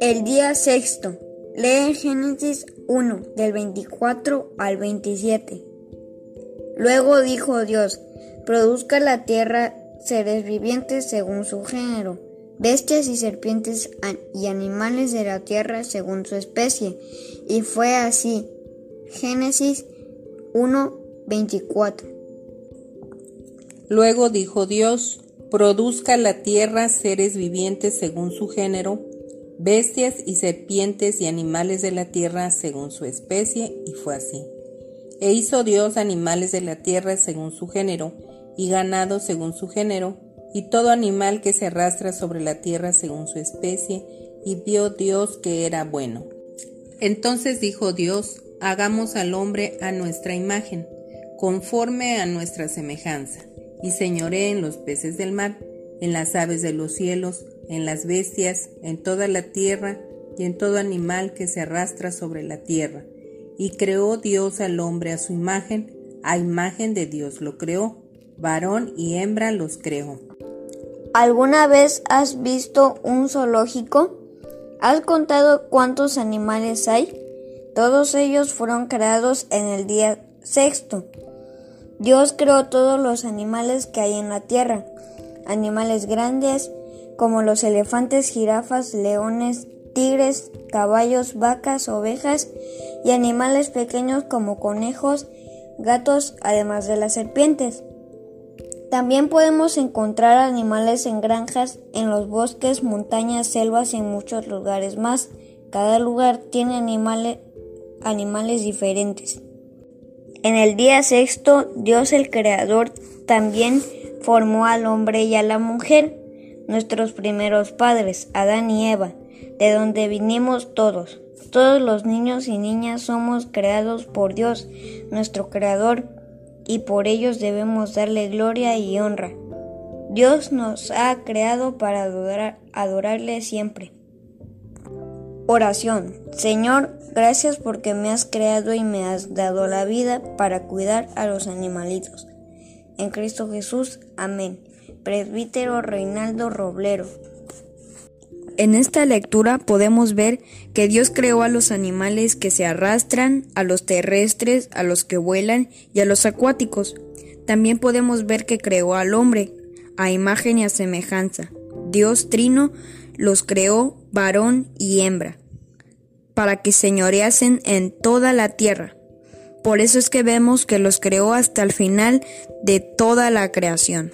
El día sexto. Lee Génesis 1 del 24 al 27. Luego dijo Dios, produzca la tierra seres vivientes según su género, bestias y serpientes y animales de la tierra según su especie. Y fue así. Génesis 1, 24. Luego dijo Dios, produzca la tierra seres vivientes según su género, bestias y serpientes y animales de la tierra según su especie, y fue así. E hizo Dios animales de la tierra según su género, y ganado según su género, y todo animal que se arrastra sobre la tierra según su especie, y vio Dios que era bueno. Entonces dijo Dios, hagamos al hombre a nuestra imagen, conforme a nuestra semejanza, y señoré en los peces del mar, en las aves de los cielos, en las bestias, en toda la tierra y en todo animal que se arrastra sobre la tierra. Y creó Dios al hombre a su imagen, a imagen de Dios lo creó, varón y hembra los creó. ¿Alguna vez has visto un zoológico? ¿Has contado cuántos animales hay? Todos ellos fueron creados en el día sexto. Dios creó todos los animales que hay en la tierra, animales grandes como los elefantes, jirafas, leones, tigres, caballos, vacas, ovejas y animales pequeños como conejos, gatos, además de las serpientes. También podemos encontrar animales en granjas, en los bosques, montañas, selvas y en muchos lugares más. Cada lugar tiene animales, animales diferentes. En el día sexto, Dios el Creador también formó al hombre y a la mujer nuestros primeros padres, Adán y Eva, de donde vinimos todos. Todos los niños y niñas somos creados por Dios, nuestro Creador, y por ellos debemos darle gloria y honra. Dios nos ha creado para adorarle siempre. Oración. Señor, gracias porque me has creado y me has dado la vida para cuidar a los animalitos. En Cristo Jesús. Amén presbítero Reinaldo Roblero. En esta lectura podemos ver que Dios creó a los animales que se arrastran, a los terrestres, a los que vuelan y a los acuáticos. También podemos ver que creó al hombre, a imagen y a semejanza. Dios Trino los creó varón y hembra, para que señoreasen en toda la tierra. Por eso es que vemos que los creó hasta el final de toda la creación.